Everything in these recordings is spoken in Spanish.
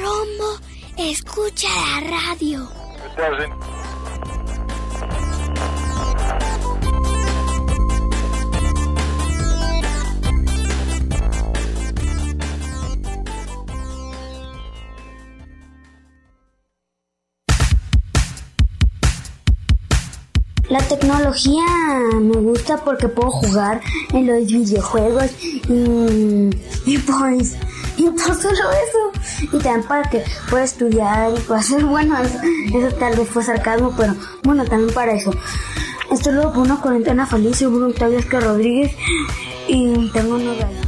Rombo escucha la radio. La tecnología me gusta porque puedo jugar en los videojuegos y, y pues y por solo eso y también para que pueda estudiar y pueda hacer bueno eso, tal vez fue sarcasmo pero bueno también para eso esto luego por una cuarentena feliz seguro Octavio Esca Rodríguez y tengo una radio.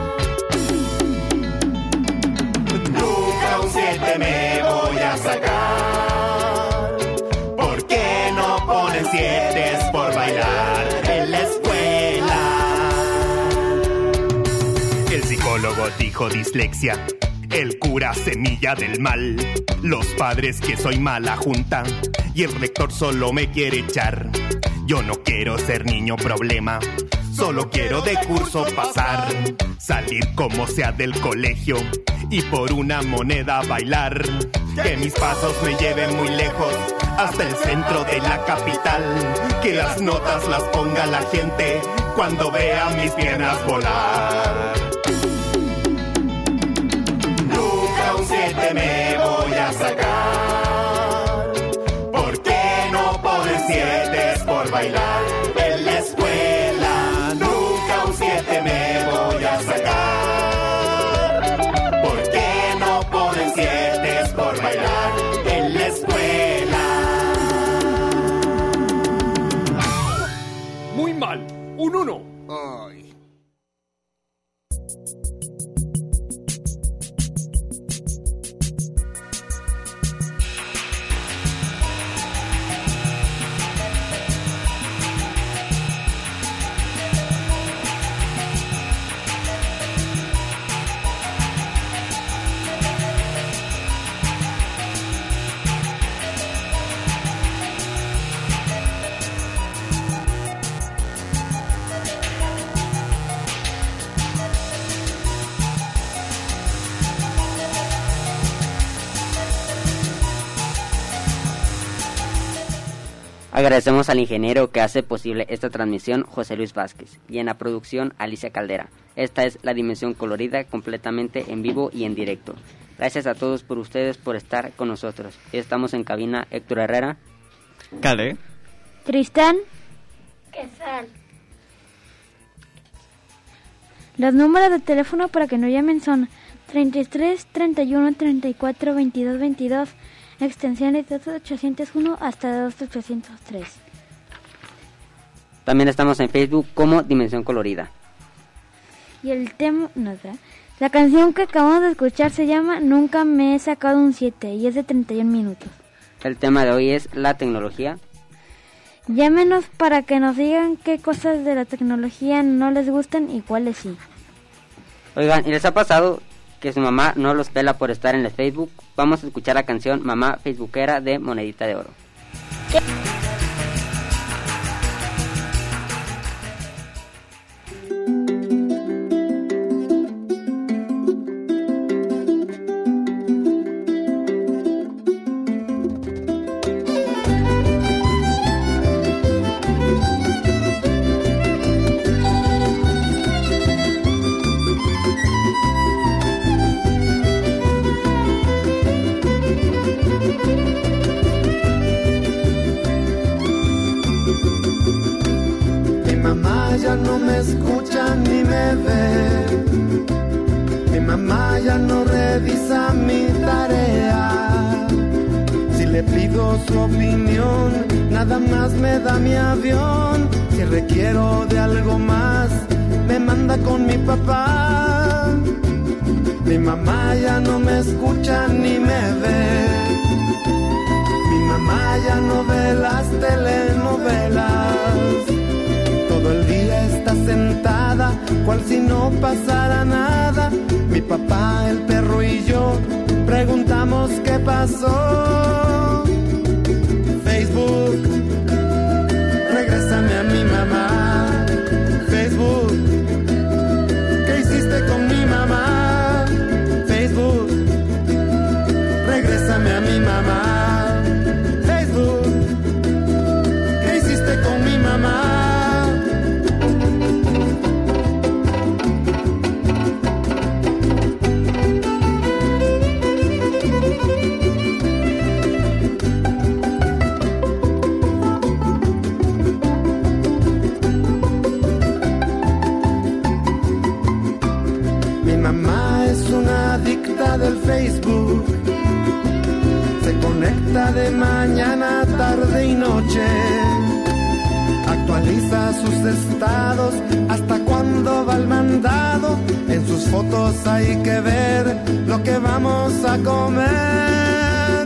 Nunca un 7 me voy a sacar. ¿Por qué no ponen 7 por bailar en la escuela? El psicólogo dijo dislexia. El cura semilla del mal. Los padres que soy mala junta. Y el rector solo me quiere echar. Yo no quiero ser niño problema. Solo quiero de curso pasar. Salir como sea del colegio. Y por una moneda bailar. Que mis pasos me lleven muy lejos. Hasta el centro de la capital. Que las notas las ponga la gente. Cuando vea mis piernas volar. Nunca un 7 me voy a sacar. Agradecemos al ingeniero que hace posible esta transmisión, José Luis Vázquez, y en la producción, Alicia Caldera. Esta es la dimensión colorida completamente en vivo y en directo. Gracias a todos por ustedes por estar con nosotros. Estamos en cabina Héctor Herrera, Cale, Tristán, Quesal. los números de teléfono para que no llamen son 33 31 34 22 22, extensiones 2801 hasta 2803. También estamos en Facebook como Dimensión Colorida. Y el tema, no, ¿verdad? La canción que acabamos de escuchar se llama Nunca me he sacado un 7 y es de 31 minutos. El tema de hoy es la tecnología. Llámenos para que nos digan qué cosas de la tecnología no les gustan y cuáles sí. Oigan, ¿y les ha pasado que su mamá no los pela por estar en el Facebook, vamos a escuchar la canción Mamá Facebookera de Monedita de Oro. Me escucha ni me ve. Mi mamá ya no revisa mi tarea. Si le pido su opinión, nada más me da mi avión. Si requiero de algo más, me manda con mi papá. Mi mamá ya no me escucha ni me ve. Mi mamá ya no ve las telenovelas. El día está sentada, cual si no pasara nada. Mi papá, el perro y yo preguntamos qué pasó. Sus estados hasta cuando va el mandado. En sus fotos hay que ver lo que vamos a comer.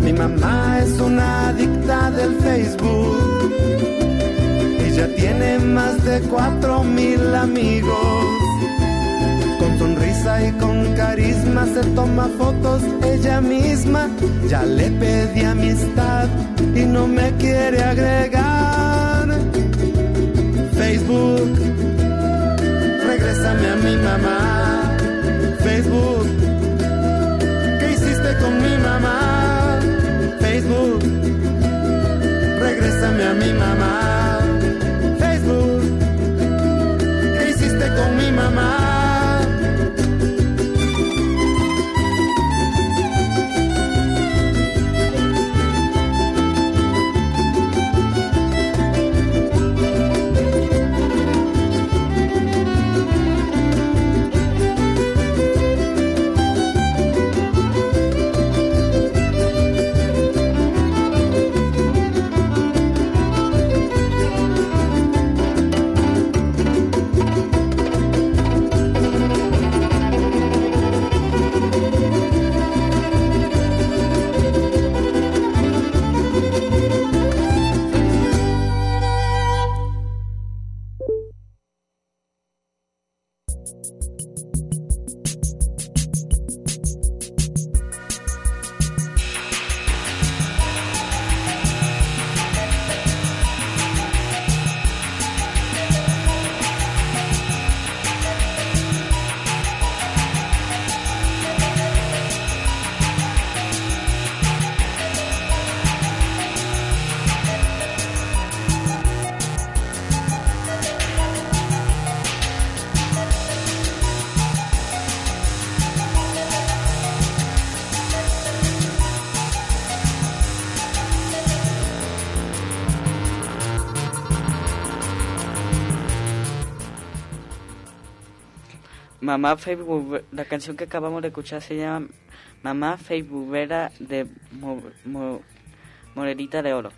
Mi mamá es una adicta del Facebook. Ella tiene más de cuatro mil amigos. Con sonrisa y con carisma se toma fotos ella misma. Ya le pedí amistad y no me quiere agregar. Facebook, regrésame a mi mamá. Facebook, ¿qué hiciste con mi mamá? Facebook, regrésame a mi mamá. Facebook, ¿qué hiciste con mi mamá? Mamá Facebook, la canción que acabamos de escuchar se llama Mamá Facebookera de Mo, Mo- Morelita de Oro.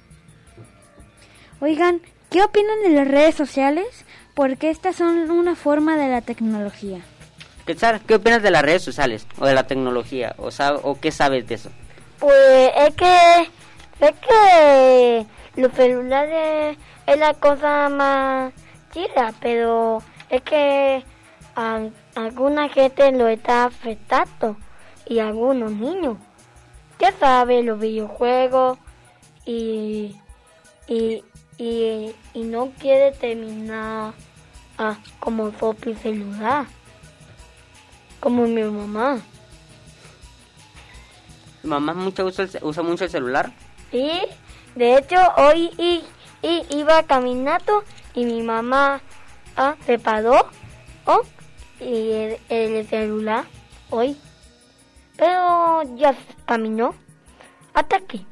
Oigan, ¿qué opinan de las redes sociales? Porque estas son una forma de la tecnología. Quetzal, ¿qué opinas de las redes sociales o de la tecnología? ¿O, sab- o qué sabes de eso? Pues es que es que los celulares es la cosa más chida, pero es que ah, alguna gente lo está afectando y algunos niños. Ya sabe los videojuegos y, y, y, y no quiere terminar ah, como propio celular, como mi mamá. ¿Tu mamá mucho usa, el usa mucho el celular? Y de hecho hoy y, y iba caminando y mi mamá ah, se paró oh, el, el celular hoy. Pero ya caminó hasta aquí.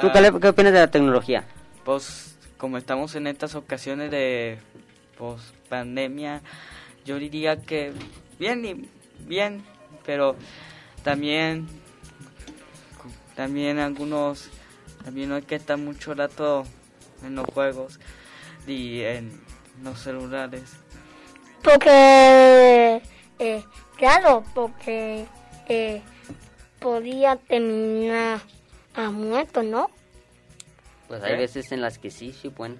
¿Tú qué, le- qué opinas de la tecnología? Pues como estamos en estas ocasiones de pues, pandemia, yo diría que bien y bien, pero también también algunos también no hay que estar mucho rato en los juegos y en los celulares. Porque, eh, claro, porque eh, podía terminar a muerto, ¿no? Pues hay ¿Eh? veces en las que sí, sí pueden.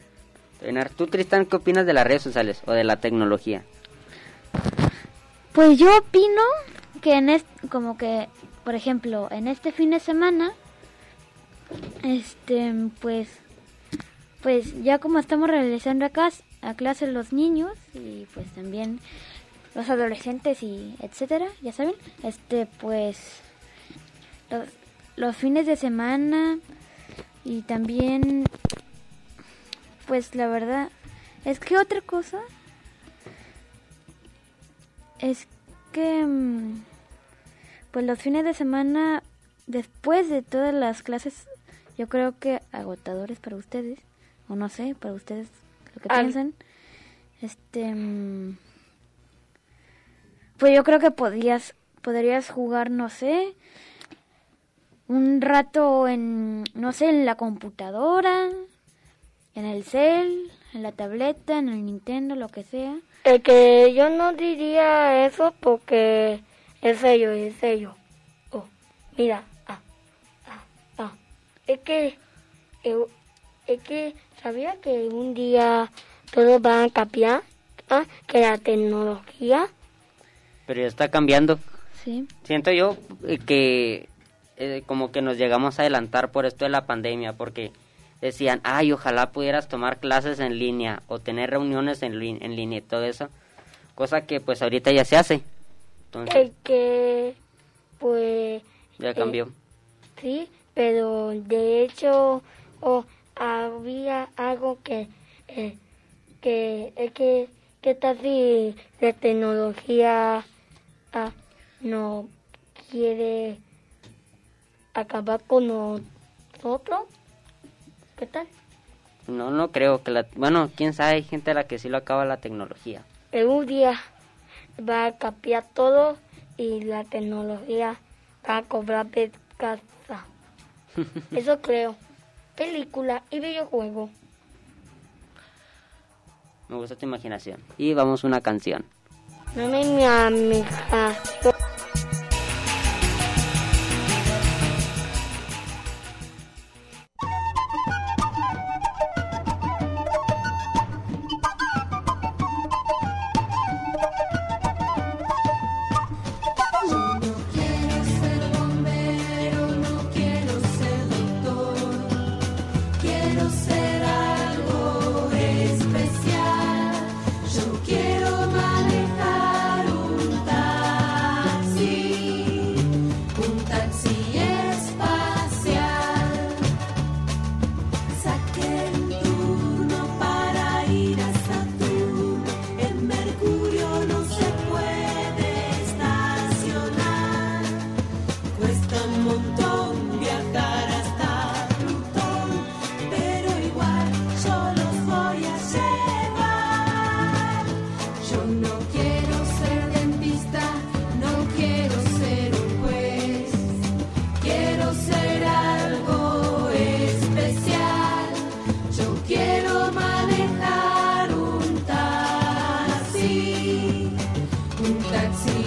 terminar. ¿Tú, Tristán, qué opinas de las redes sociales o de la tecnología? Pues yo opino que en este, como que, por ejemplo, en este fin de semana, este, pues, pues ya como estamos realizando acá a clase los niños y pues también los adolescentes y etcétera, ya saben, este, pues, los, los fines de semana y también, pues la verdad, es que otra cosa es que mm, pues los fines de semana después de todas las clases yo creo que agotadores para ustedes o no sé para ustedes lo que piensan este mm, pues yo creo que podrías podrías jugar no sé un rato en no sé en la computadora en el cel en la tableta en el Nintendo lo que sea El que yo no diría eso porque es serio, es serio. Oh, mira, ah, ah, ah. Es que, eh, es que, ¿sabía que un día todos van a cambiar? Ah, que la tecnología. Pero ya está cambiando. sí Siento yo eh, que eh, como que nos llegamos a adelantar por esto de la pandemia, porque decían, ay, ojalá pudieras tomar clases en línea o tener reuniones en, en línea y todo eso, cosa que pues ahorita ya se hace. Entonces, El que, pues, ya cambió. sí, pero de hecho, oh, había algo que, eh, que, es que, que tal si la tecnología ah, no quiere acabar con nosotros. ¿Qué tal? No, no creo que la... Bueno, quién sabe, hay gente a la que sí lo acaba la tecnología. En un día va a cambiar todo y la tecnología va a cobrar de casa. Eso creo. Película y videojuego. Me gusta tu imaginación. Y vamos a una canción. No me mi amiga. Un taxi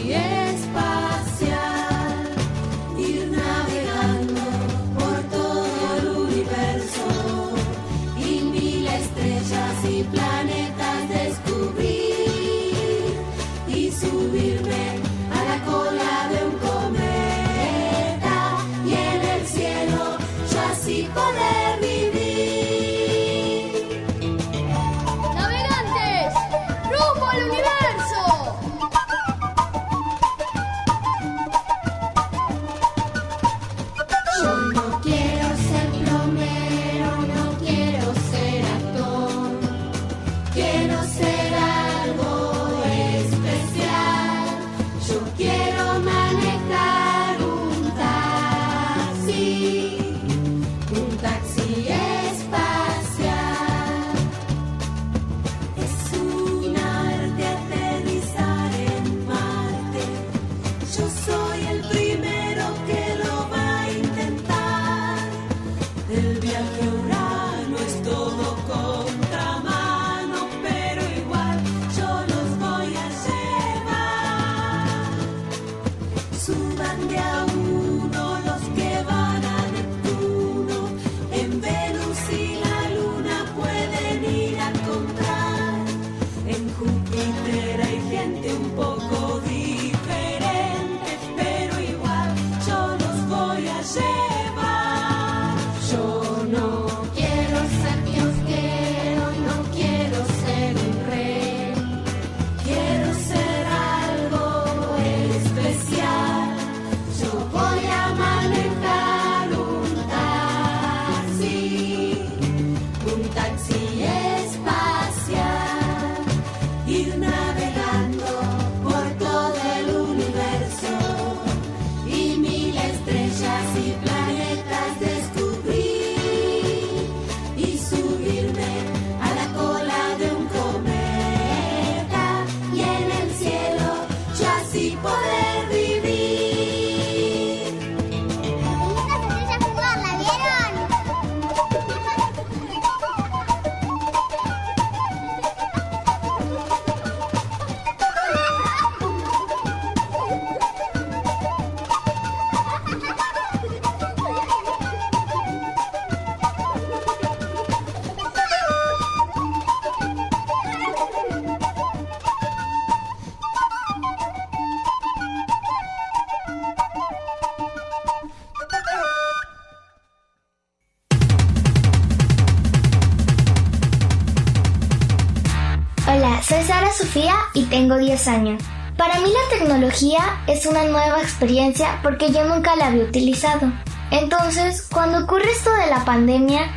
Para mí la tecnología es una nueva experiencia porque yo nunca la había utilizado. Entonces, cuando ocurre esto de la pandemia,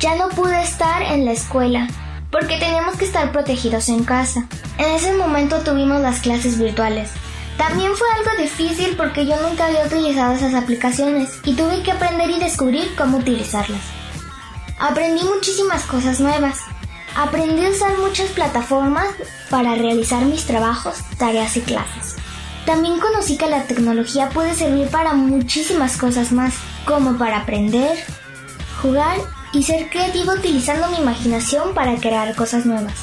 ya no pude estar en la escuela porque teníamos que estar protegidos en casa. En ese momento tuvimos las clases virtuales. También fue algo difícil porque yo nunca había utilizado esas aplicaciones y tuve que aprender y descubrir cómo utilizarlas. Aprendí muchísimas cosas nuevas. Aprendí a usar muchas plataformas para realizar mis trabajos, tareas y clases. También conocí que la tecnología puede servir para muchísimas cosas más, como para aprender, jugar y ser creativo utilizando mi imaginación para crear cosas nuevas.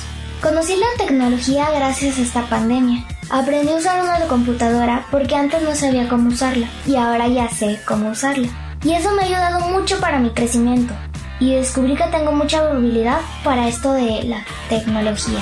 Conocí la tecnología gracias a esta pandemia. Aprendí a usar una computadora porque antes no sabía cómo usarla y ahora ya sé cómo usarla. Y eso me ha ayudado mucho para mi crecimiento y descubrí que tengo mucha habilidad para esto de la tecnología.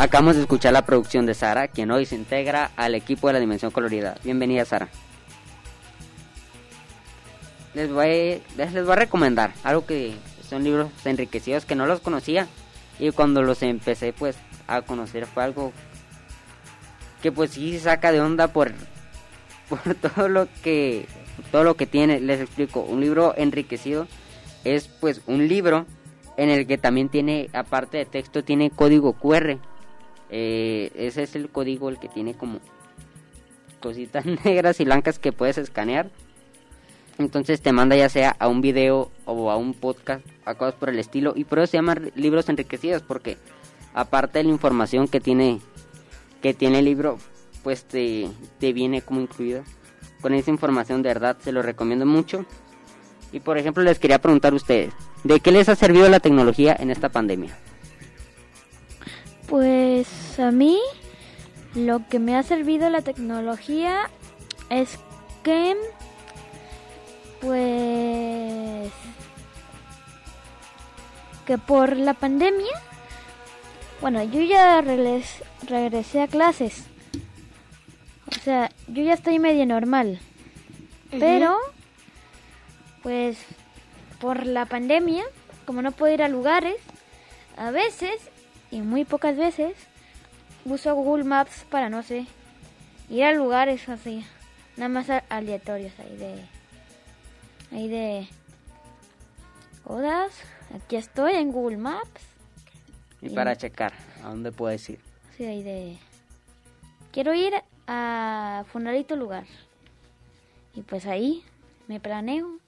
Acabamos de escuchar la producción de Sara, quien hoy se integra al equipo de la Dimensión Colorida. Bienvenida, Sara. Les voy, les, voy a recomendar algo que son libros enriquecidos que no los conocía y cuando los empecé pues a conocer fue algo que pues sí saca de onda por, por todo lo que todo lo que tiene. Les explico, un libro enriquecido es pues un libro en el que también tiene, aparte de texto, tiene código QR. Eh, ese es el código el que tiene como cositas negras y blancas que puedes escanear. Entonces te manda ya sea a un video o a un podcast, a cosas por el estilo. Y por eso se llaman libros enriquecidos, porque aparte de la información que tiene, que tiene el libro, pues te, te viene como incluida. Con esa información de verdad se lo recomiendo mucho. Y por ejemplo les quería preguntar a ustedes, ¿de qué les ha servido la tecnología en esta pandemia? Pues a mí lo que me ha servido la tecnología es que pues que por la pandemia bueno yo ya regres- regresé a clases. O sea yo ya estoy medio normal. Pero pues por la pandemia como no puedo ir a lugares a veces y muy pocas veces uso Google Maps para no sé ir a lugares así nada más aleatorios ahí de ahí de Odas aquí estoy en Google Maps Y para checar a dónde puedes ir. sí ahí de quiero ir a funeralito lugar y pues ahí me planeo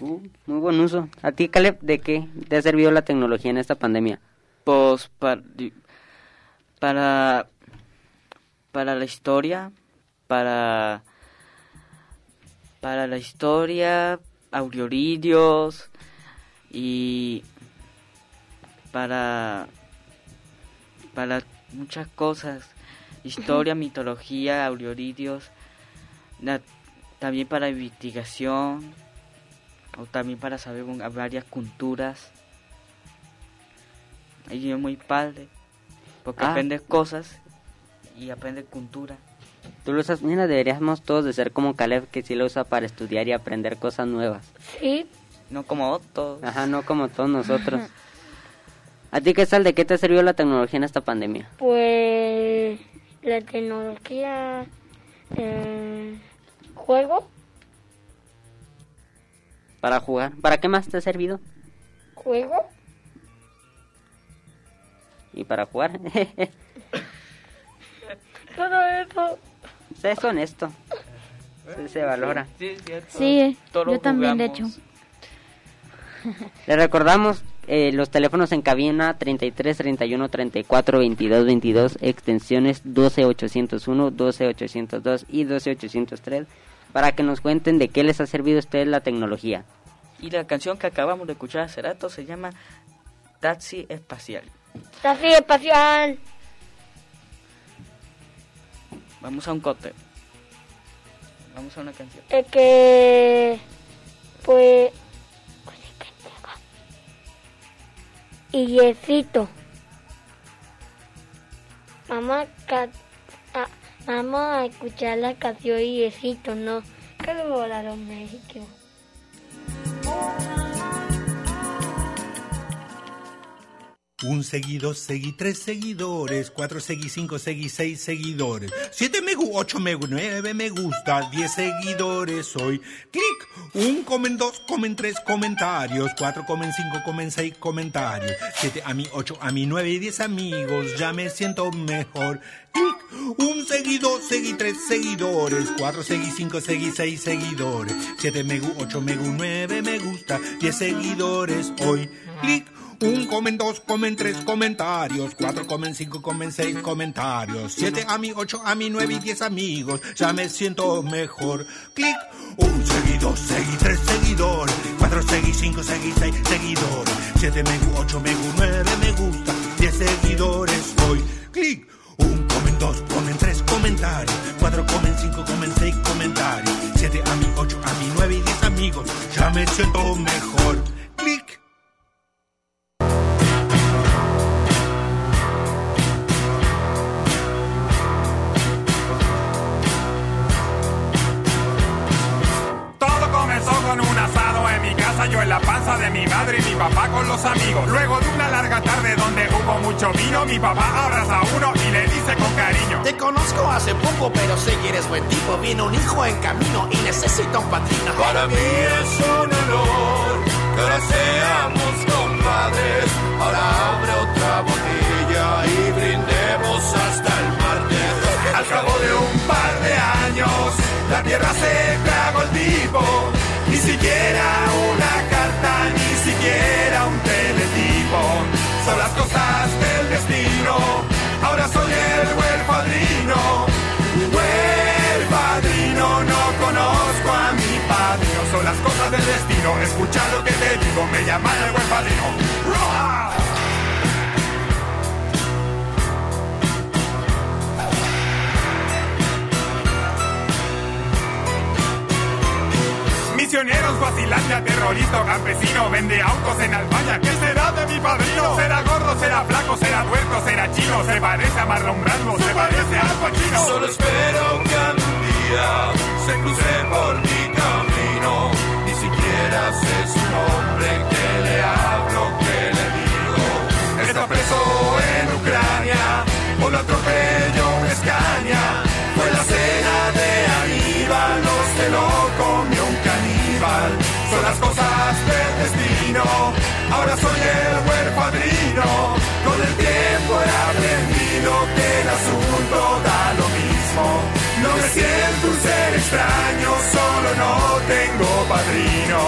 Uh, muy buen uso. ¿A ti, Caleb, de qué te ha servido la tecnología en esta pandemia? Para, para, para la historia, para, para la historia, audiolídeos y para, para muchas cosas, historia, mitología, audiolídeos, na- también para investigación o también para saber varias culturas. Y es muy padre porque Ah. aprendes cosas y aprendes cultura. Tú lo usas, mira, deberíamos todos de ser como Caleb que sí lo usa para estudiar y aprender cosas nuevas. Sí, No como Otto. Ajá, no como todos nosotros. ¿A ti qué tal? ¿De qué te ha servido la tecnología en esta pandemia? pues la tecnología, eh, juego, Para jugar. ¿Para qué más te ha servido? juego, Y para jugar. todo eso. es honesto. Se, se valora. Sí, cierto. Sí, Todos yo también, de hecho. Le recordamos eh, los teléfonos en cabina 33 31 34 22 22 extensiones 12 801, 12 802 y 12 803 para que nos cuenten de qué les ha servido a ustedes la tecnología. Y la canción que acabamos de escuchar hace rato se llama Taxi Espacial. Taxi espacial. Vamos a un corte. Vamos a una canción. Es que, pues, y Yesito. Vamos a, vamos a escuchar la canción Yesito, ¿no? Que lo volaron México. Un seguido, seguí tres seguidores, cuatro seguí cinco, seguí seis seguidores, siete me gu, ocho me gu, nueve me gusta, diez seguidores hoy. Clic, un comen dos, comen tres comentarios, cuatro comen cinco, comen seis comentarios, siete a mí, ocho a mí, nueve y diez amigos, ya me siento mejor. Clic, un seguido, seguí tres seguidores, cuatro seguí cinco, seguí seis seguidores, siete me gu, ocho me gu, nueve me gusta, diez seguidores hoy. Clic, un comen dos, comen tres comentarios, cuatro comen cinco, comen seis comentarios, siete a mí, ocho a mí, nueve y diez amigos, ya me siento mejor. Clic, un seguido, seguí tres seguidores, cuatro seguí cinco, seguí seis seguidores, siete me gu, ocho me gu, nueve me gusta, diez seguidores hoy. Clic, un comen dos, comen tres comentarios, cuatro comen cinco, comen seis comentarios, siete a mí, ocho a mí, nueve y diez amigos, ya me siento mejor. Casa, yo en la panza de mi madre y mi papá con los amigos. Luego de una larga tarde donde hubo mucho vino, mi papá abraza a uno y le dice con cariño. Te conozco hace poco, pero sé que eres buen tipo. Viene un hijo en camino y necesita un padrino. Para mí es un honor Escucha lo que te digo, me llaman el buen padrino. ¡Roja! Misioneros, vacilante, terrorista, o campesino, vende autos en Albania. ¿Qué será de mi padrino? ¿Será gordo, será flaco, será tuerto, será chino? ¿Se parece a Marlon Brando? ¿Se parece Al Pacino? Solo espero que algún día se cruce por mi camino. Ni siquiera sé su nombre, que le hablo, que le digo. Está preso en Ucrania, por lo atropello Escaña. Fue la cena de Aníbal, no se lo comió un caníbal. Son las cosas del destino, ahora soy el buen padrino. Con el tiempo he aprendido que el asunto da lo mismo. No me siento un ser extraño, solo no tengo padrino.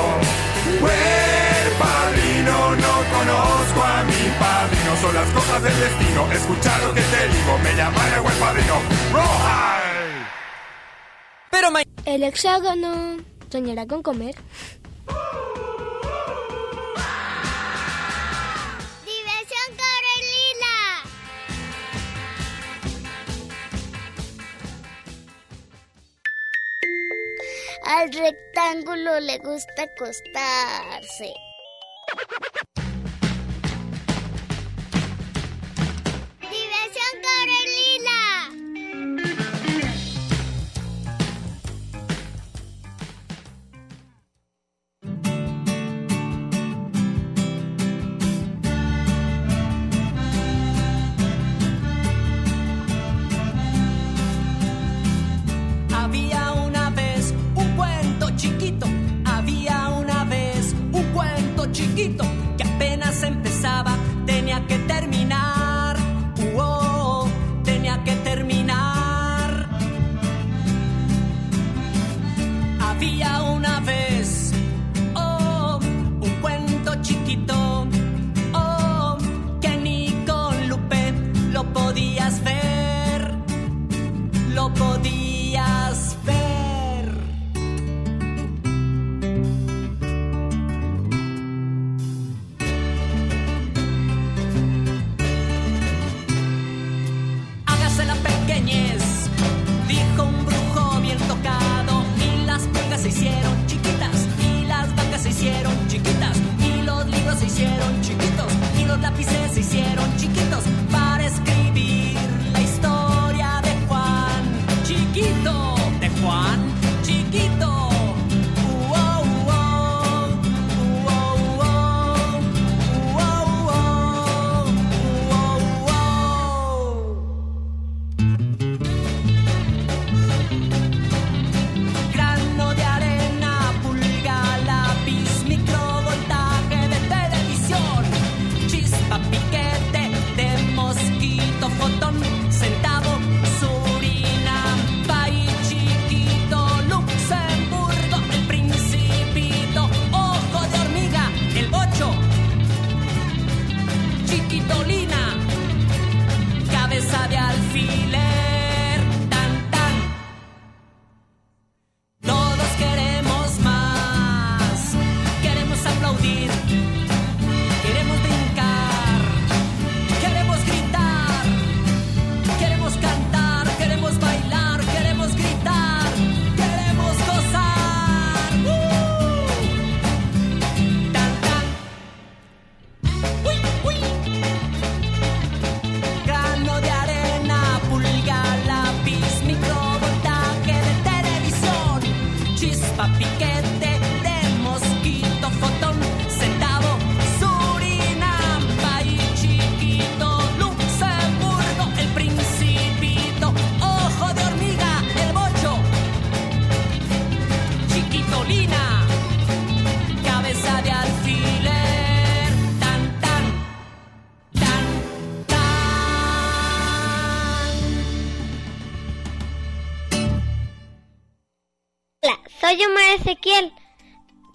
Buen padrino, no conozco a mi padrino. Son las cosas del destino. Escucha lo que te digo, me llaman el buen padrino. ¡Roja! Pero El hexágono soñará con comer. Al rectángulo le gusta acostarse.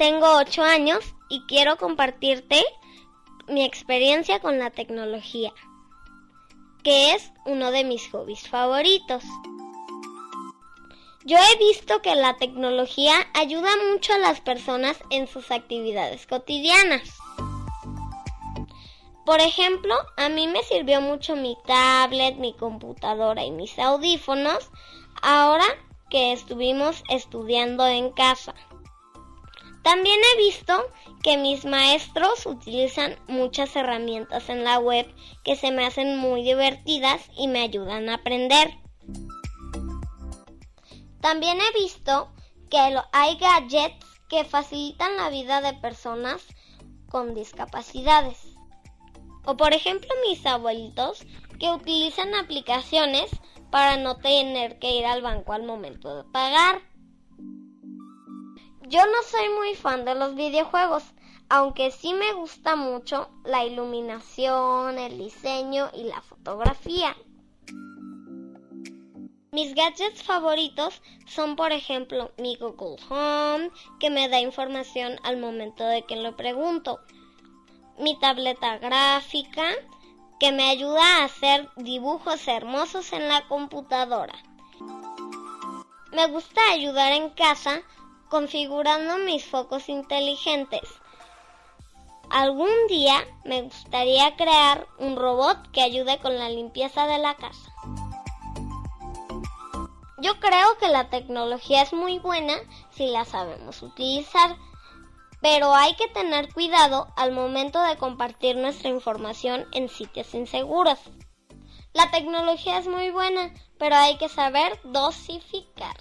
Tengo 8 años y quiero compartirte mi experiencia con la tecnología, que es uno de mis hobbies favoritos. Yo he visto que la tecnología ayuda mucho a las personas en sus actividades cotidianas. Por ejemplo, a mí me sirvió mucho mi tablet, mi computadora y mis audífonos ahora que estuvimos estudiando en casa. También he visto que mis maestros utilizan muchas herramientas en la web que se me hacen muy divertidas y me ayudan a aprender. También he visto que hay gadgets que facilitan la vida de personas con discapacidades. O por ejemplo mis abuelitos que utilizan aplicaciones para no tener que ir al banco al momento de pagar. Yo no soy muy fan de los videojuegos, aunque sí me gusta mucho la iluminación, el diseño y la fotografía. Mis gadgets favoritos son, por ejemplo, mi Google Home, que me da información al momento de que lo pregunto, mi tableta gráfica, que me ayuda a hacer dibujos hermosos en la computadora. Me gusta ayudar en casa configurando mis focos inteligentes. Algún día me gustaría crear un robot que ayude con la limpieza de la casa. Yo creo que la tecnología es muy buena si la sabemos utilizar. Pero hay que tener cuidado al momento de compartir nuestra información en sitios inseguros. La tecnología es muy buena, pero hay que saber dosificar.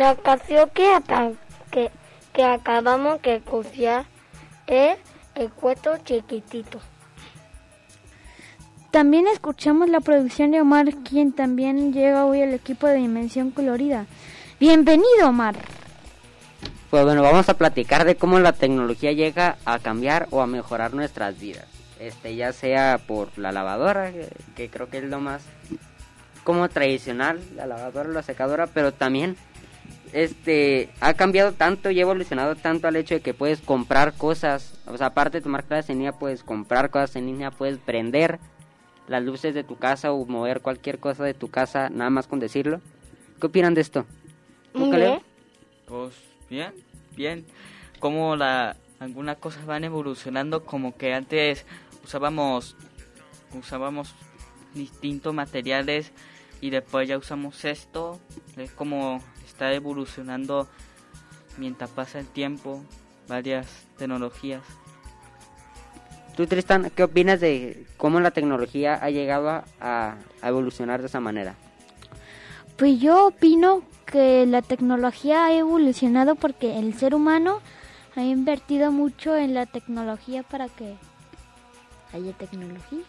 La canción que, que, que acabamos de escuchar es El cuento chiquitito. También escuchamos la producción de Omar, quien también llega hoy al equipo de Dimensión Colorida. Bienvenido, Omar. Pues bueno, vamos a platicar de cómo la tecnología llega a cambiar o a mejorar nuestras vidas. Este, ya sea por la lavadora, que, que creo que es lo más como tradicional, la lavadora, la secadora, pero también este ha cambiado tanto y ha evolucionado tanto al hecho de que puedes comprar cosas, o sea, aparte de tomar clases en línea, puedes comprar cosas en línea, puedes prender las luces de tu casa o mover cualquier cosa de tu casa, nada más con decirlo. ¿Qué opinan de esto? ¿Tú, Muy bien. Pues bien, bien. Como la algunas cosas van evolucionando, como que antes usábamos usábamos distintos materiales y después ya usamos esto. Es como está evolucionando mientras pasa el tiempo, varias tecnologías. Tú, Tristan, ¿qué opinas de cómo la tecnología ha llegado a, a evolucionar de esa manera? Pues yo opino que la tecnología ha evolucionado porque el ser humano ha invertido mucho en la tecnología para que haya tecnología.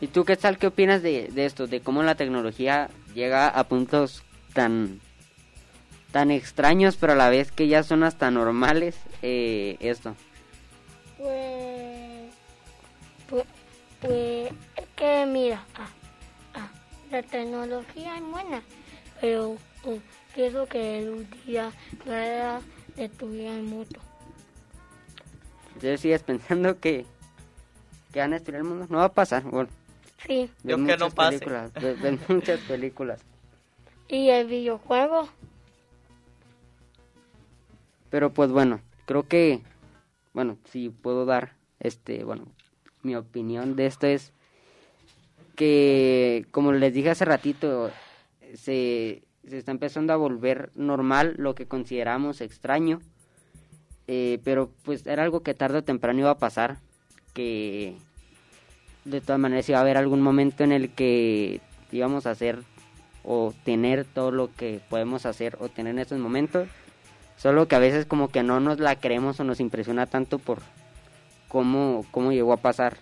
¿Y tú qué tal? ¿Qué opinas de, de esto? De cómo la tecnología llega a puntos tan tan extraños, pero a la vez que ya son hasta normales. Eh, esto. Pues, pues, pues es que mira, ah, ah, la tecnología es buena, pero oh, quiero que un día vaya a destruir el mundo. Entonces sigues pensando que, que van a destruir el mundo. No va a pasar. Bueno, Sí. Yo que muchas no pase. películas, ves- ves muchas películas. Y el videojuego, Pero pues bueno, creo que, bueno, si puedo dar, este, bueno, mi opinión de esto es que, como les dije hace ratito, se, se está empezando a volver normal lo que consideramos extraño, eh, pero pues era algo que tarde o temprano iba a pasar, que de todas maneras iba a haber algún momento en el que íbamos a hacer o tener todo lo que podemos hacer o tener en estos momentos Solo que a veces como que no nos la creemos o nos impresiona tanto por cómo, cómo llegó a pasar.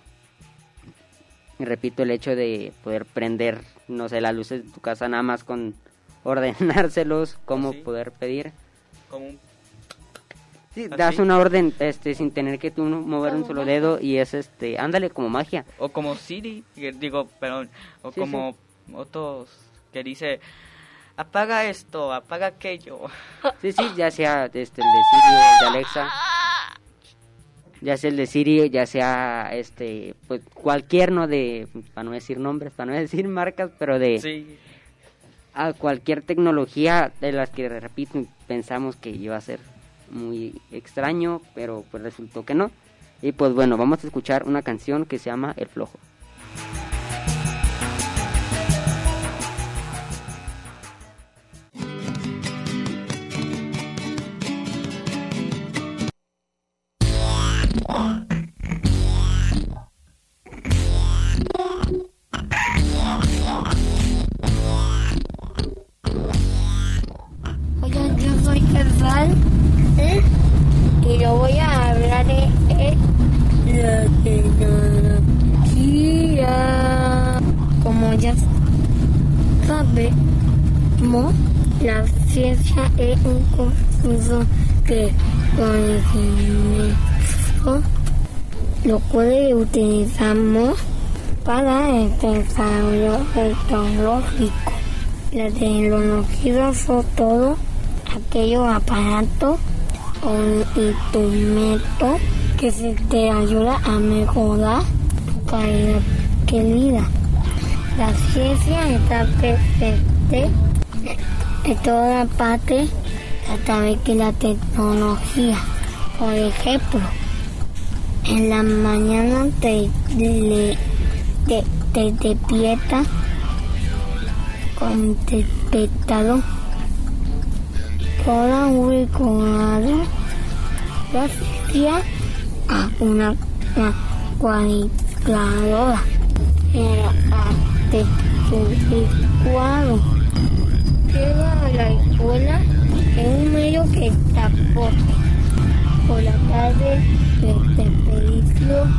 Y repito, el hecho de poder prender, no sé, las luces de tu casa nada más con ordenárselos, cómo Sí. poder pedir. Como un- Sí, Así. das una orden este sin tener que tú mover un solo magia. dedo y es este, ándale como magia. o como Siri, digo, perdón, o Sí, como otros que dice, apaga esto, apaga aquello. Sí, sí, ya sea este, el de Siri o el de Alexa. Ya sea el de Siri, ya sea este, pues cualquier, no de, para no decir nombres, para no decir marcas, pero de Sí, a cualquier tecnología de las que, repito, pensamos que iba a ser muy extraño, pero pues resultó que no. Y pues bueno, vamos a escuchar una canción que se llama El Flojo. Que conocimiento lo cual utilizamos para el desarrollo tecnológico. La tecnología son todo aquellos aparatos o instrumentos que se te ayuda a mejorar tu calidad de vida. La ciencia está presente en toda parte a través de la tecnología. Por ejemplo, en la mañana te, le- te, te despiertas con despertador. Un recordado gracias a una, cuadriculadora. Era cuadro. Llega a la escuela en un medio que transporte. Por la tarde el expedición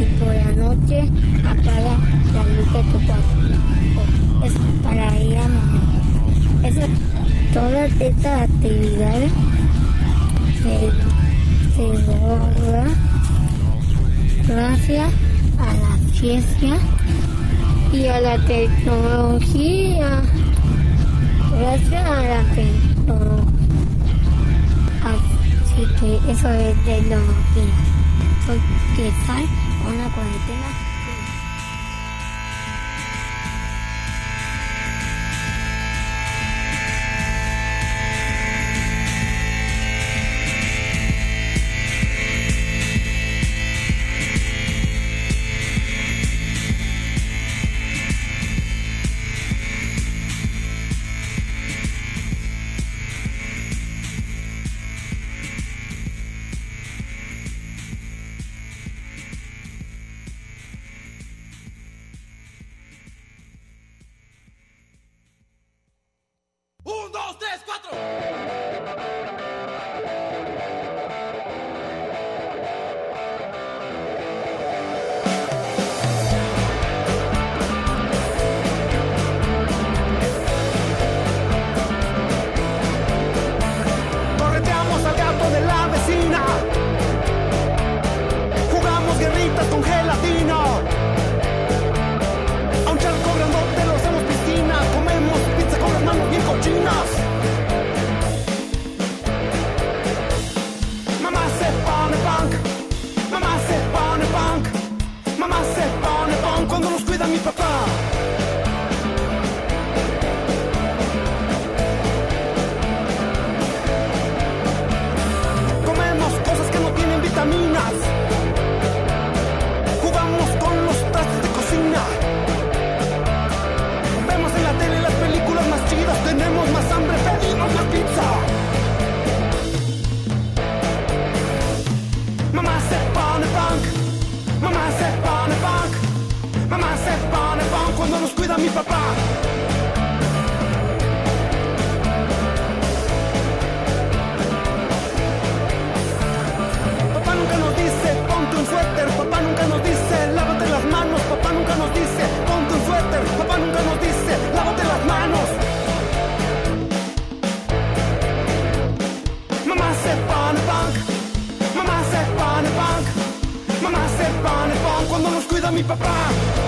y por la noche apaga la luz de tu cuarto. Es para ir a. Eso- todas estas actividades se, se logra gracias a la ciencia y a la tecnología. Gracias a la tecnología. Así que eso es tecnología. Soy Quetzal, una cuarentena. Tres, mi papá. Papá nunca nos dice ponte un suéter, papá nunca nos dice lávate las manos, papá nunca nos dice ponte un suéter, papá nunca nos dice lávate las manos. Mamá se pone punk, mamá se pone punk, mamá se pone punk cuando nos cuida mi papá.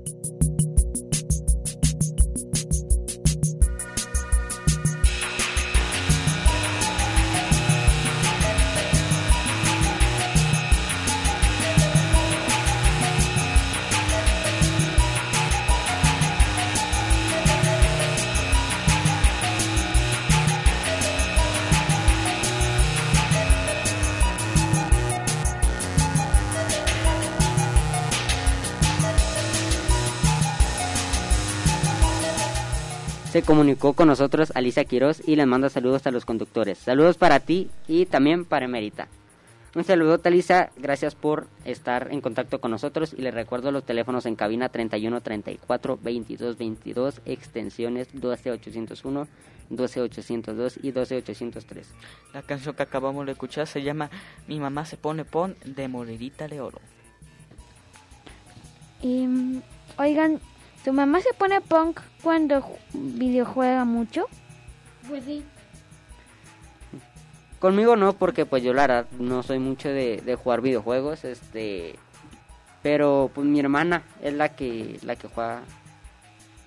Se comunicó con nosotros Alicia Quiroz y les manda saludos a los conductores. Saludos para ti y también para Emerita. Un saludo, Talisa. Gracias por estar en contacto con nosotros. Y les recuerdo los teléfonos en cabina 31 34 22 22, extensiones 12 801, 12 802 y 12 803. La canción que acabamos de escuchar se llama Mi mamá se pone pon de Morerita de Oro. Y, mm, oigan, ¿tu mamá se pone punk cuando ju- videojuega mucho? Pues sí. Conmigo no, porque pues yo la verdad no soy mucho de, de jugar videojuegos, este, pero pues mi hermana es la que la que juega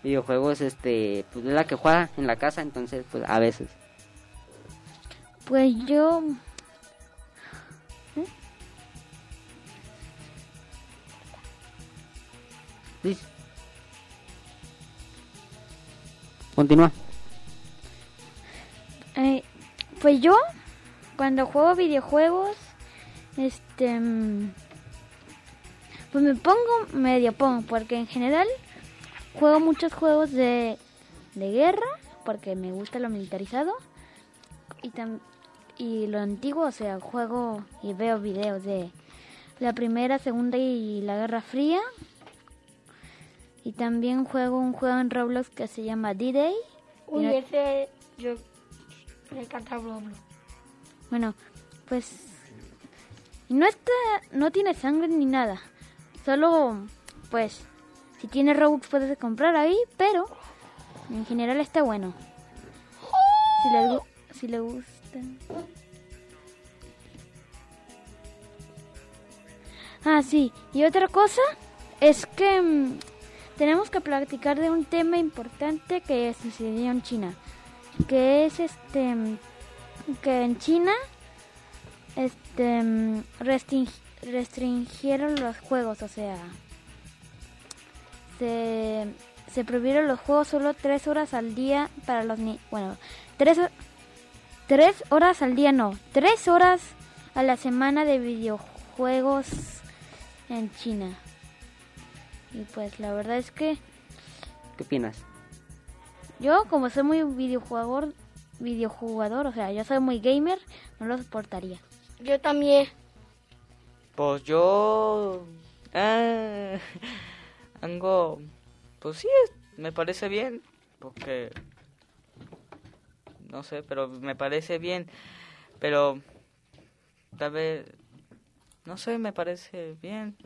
videojuegos, este, pues es la que juega en la casa, entonces pues a veces. Pues yo... ¿Eh? Liz. Continúa. Eh, pues yo, cuando juego videojuegos, este, mm, pues me pongo medio pongo, porque en general juego muchos juegos de, de guerra, porque me gusta lo militarizado, y, tam- y lo antiguo, o sea, juego y veo videos de la primera, segunda y la Guerra Fría. Y también juego un juego en Roblox que se llama D-Day. y Uy, ese yo me encanta Roblox. Bueno, pues no está, no tiene sangre ni nada. Solo, pues, si tiene Robux puedes comprar ahí, pero en general está bueno. Si le, si le gusta. Ah, sí. Y otra cosa es que mm, tenemos que platicar de un tema importante que sucedió en China, que es este que en China este restring- restringieron los juegos, o sea, se, se prohibieron los juegos solo tres horas al día para los niños. Bueno, tres, tres horas al día no, tres horas a la semana de videojuegos en China. Y pues la verdad es que ¿Qué opinas? yo como soy muy videojugador, videojugador, o sea, yo soy muy gamer, no lo soportaría. Yo también. Pues yo... Ah, algo... Pues sí, me parece bien. Porque... No sé, pero me parece bien. Pero... Tal vez... No sé, me parece bien.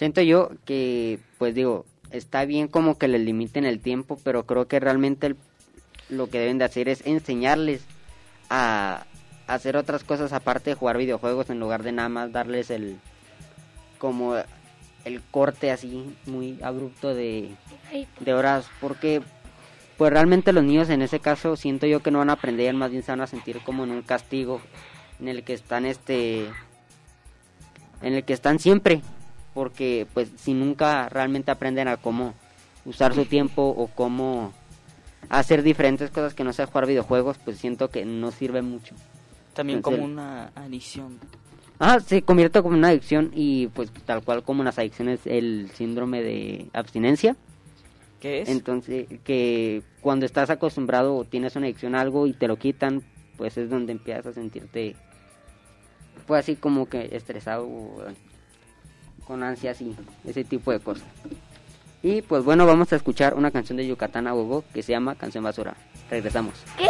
Siento yo que, pues digo, está bien como que les limiten el tiempo, pero creo que realmente el- lo que deben de hacer es enseñarles a hacer otras cosas aparte de jugar videojuegos en lugar de nada más darles el como el corte así muy abrupto de, horas porque pues realmente los niños en ese caso siento yo que no van a aprender más bien se van a sentir como en un castigo en el que están este en el que están siempre porque pues si nunca realmente aprenden a cómo usar su tiempo o cómo hacer diferentes cosas que no sea jugar videojuegos pues siento que no sirve mucho También Entonces, como una adicción. Ah, se convierte como una adicción y pues tal cual como las adicciones el síndrome de abstinencia. ¿Qué es? Entonces, que cuando estás acostumbrado o tienes una adicción a algo y te lo quitan, pues es donde empiezas a sentirte pues así como que estresado o con ansias y ese tipo de cosas. Y pues bueno, vamos a escuchar una canción de Yucatán a Gogo que se llama Canción Basura. Regresamos. ¿Qué?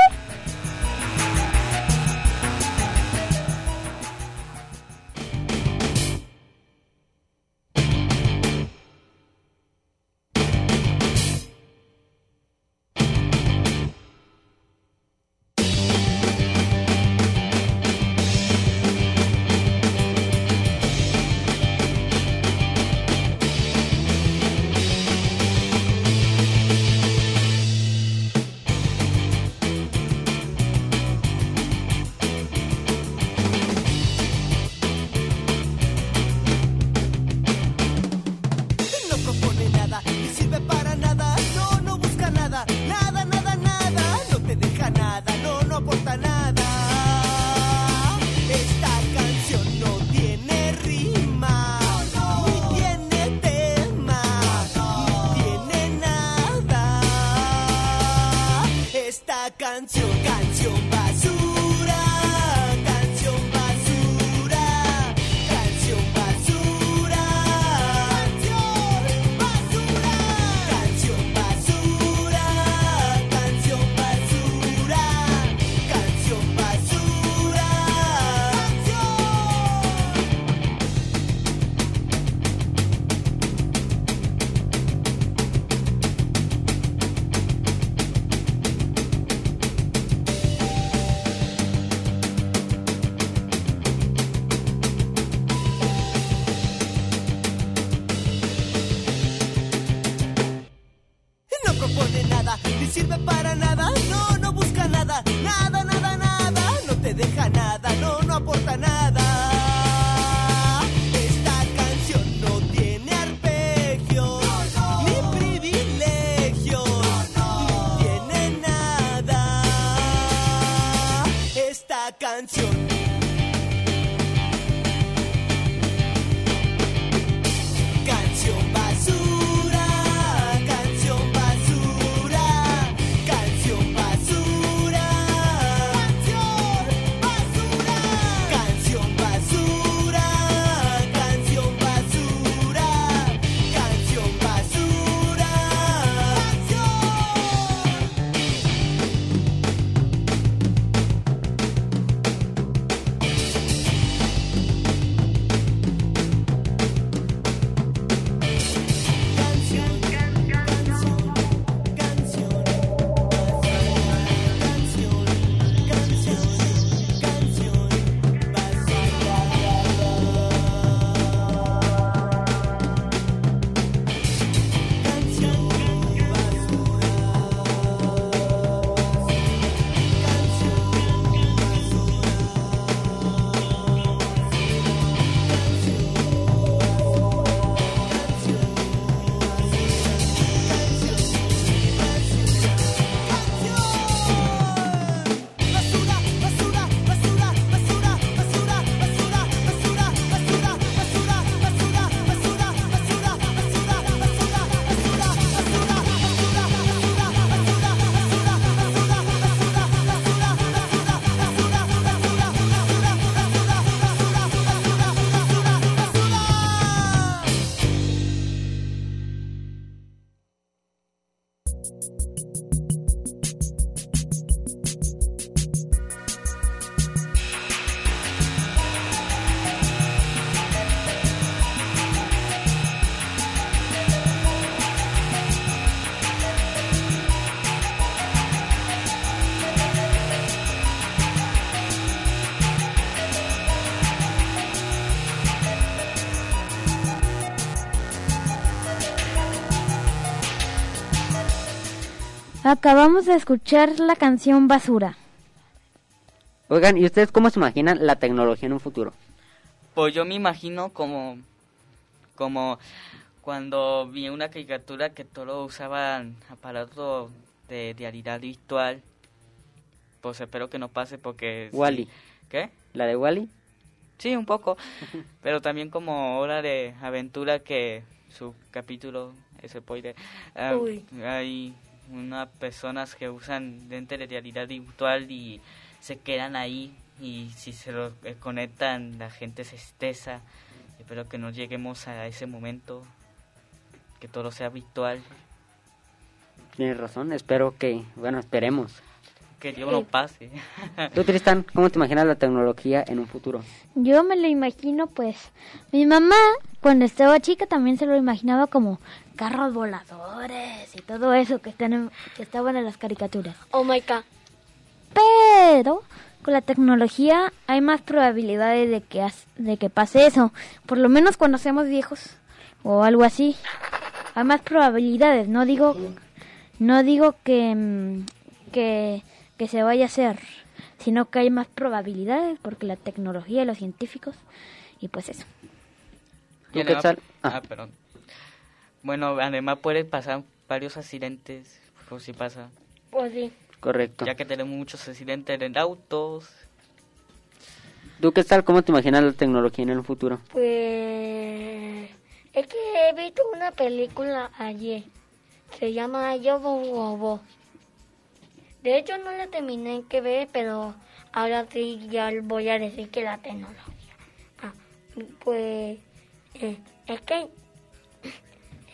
Acabamos de escuchar la canción Basura. Oigan, ¿y ustedes cómo se imaginan la tecnología en un futuro? Pues yo me imagino como, como cuando vi una caricatura que todos usaban aparatos de realidad virtual. Pues espero que no pase porque... sí. Wally. ¿Qué? ¿La de Wally? Sí, un poco. Pero también como Hora de Aventura que su capítulo, ese spoiler, ah, Uy. hay unas personas que usan lentes de realidad virtual y se quedan ahí y si se lo eh, conectan la gente se estresa. Espero que no lleguemos a ese momento, que todo sea virtual, Tienes razón, espero que, bueno, esperemos. que Dios no pase. Tú, Tristan, ¿cómo te imaginas la tecnología en un futuro? Yo me lo imagino, pues, mi mamá cuando estaba chica también se lo imaginaba como carros voladores y todo eso que están en- que estaban en las caricaturas. Oh my god. Pero con la tecnología hay más probabilidades de que as- de que pase eso, por lo menos cuando seamos viejos o algo así. Hay más probabilidades, no digo no digo que mm, que que se vaya a hacer, sino que hay más probabilidades porque la tecnología y los científicos y pues eso. ¿Tú Y qué además- tal? Ah, perdón. Bueno, además pueden pasar varios accidentes, por si pasa. Pues sí. Correcto. Ya que tenemos muchos accidentes en autos. ¿Tú qué tal? ¿Cómo te imaginas la tecnología en el futuro? Pues es que he visto una película ayer. Se llama Yo Bobo. De hecho no la terminé que ver, pero ahora sí ya voy a decir que la tecnología. Ah, pues eh, es que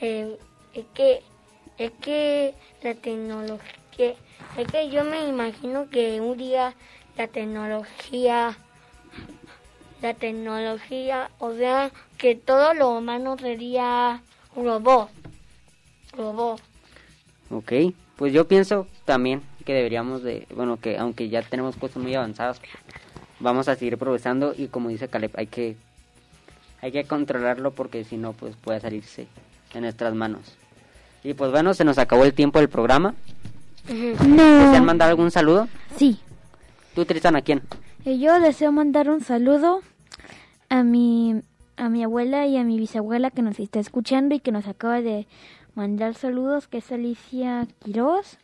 eh, es que es que la tecnología es que yo me imagino que un día la tecnología la tecnología, o sea, que todo lo humano sería robot. Robot. Ok, pues yo pienso también que deberíamos de, bueno, que aunque ya tenemos cosas muy avanzadas, vamos a seguir progresando y como dice Caleb, hay que hay que controlarlo porque si no, pues puede salirse de nuestras manos. Y pues bueno, se nos acabó el tiempo del programa. No. ¿Desean mandar algún saludo? Sí. ¿Tú, Tristan, a quién? Y yo deseo mandar un saludo a mi a mi abuela y a mi bisabuela que nos está escuchando y que nos acaba de mandar saludos, que es Alicia Quiroz.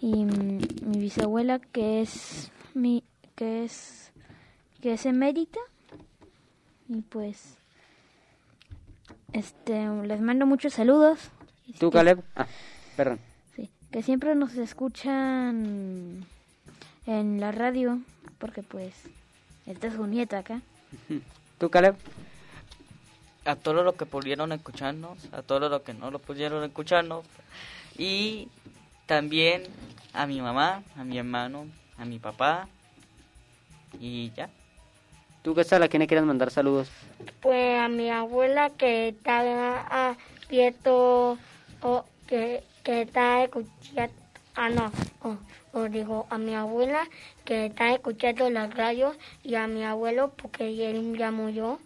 Y mm, mi bisabuela que es mi que es que es emérita. Y pues este les mando muchos saludos. ¿Tú, Caleb? Ah, perdón. Sí, que siempre nos escuchan en la radio, porque pues esta es su nieta acá. ¿Tú, Caleb? A todos los que pudieron escucharnos, a todos los que no lo pudieron escucharnos. Y también a mi mamá, a mi hermano, a mi papá. Y ya. ¿Tú, qué tal? ¿A quién le quieres mandar saludos? Pues a mi abuela que está abierto o que, que está escuchando, ah no, o, o digo a mi abuela que está escuchando la radio y a mi abuelo porque él ya murió,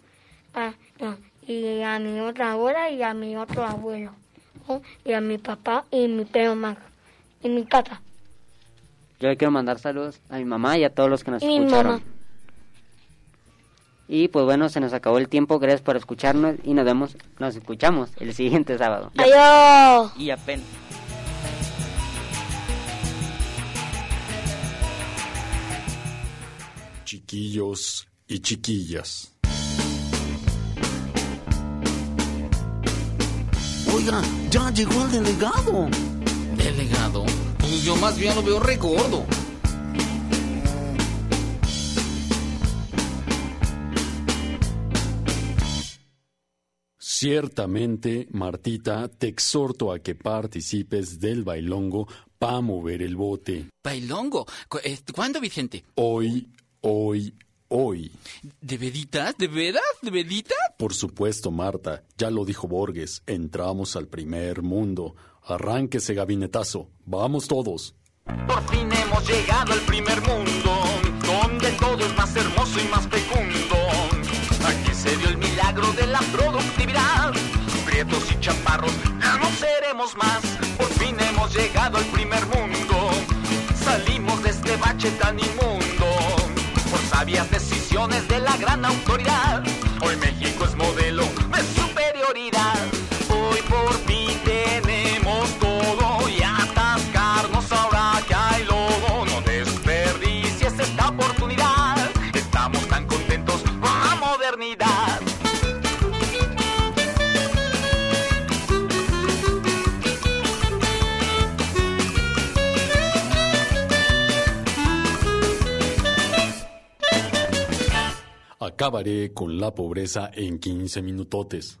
ah, no, y a mi otra abuela y a mi otro abuelo, y a mi papá y mi perro más, y mi casa, Yo le quiero mandar saludos a mi mamá y a todos los que nos y mi escucharon. mamá. Y pues bueno, se nos acabó el tiempo. Gracias por escucharnos y nos vemos, nos escuchamos el siguiente sábado. Adiós. Y apenas. Chiquillos y chiquillas. Oiga, ya llegó el delegado. ¿Delegado? Pues yo más bien lo veo re gordo. Ciertamente, Martita, te exhorto a que participes del bailongo para mover el bote. ¿Bailongo? Eh, ¿Cuándo, Vicente? Hoy, hoy, hoy. ¿De veritas? ¿De veras? ¿De veritas? Por supuesto, Marta, ya lo dijo Borges, entramos al primer mundo. Arránquese, gabinetazo. Vamos todos. Por fin hemos llegado al primer mundo, donde todo es más hermoso y más fecundo. y chaparros, ya no seremos más, por fin hemos llegado al primer mundo, salimos de este bache tan inmundo, por sabias decisiones de la gran autoridad, hoy México Acabaré con la pobreza en 15 minutotes.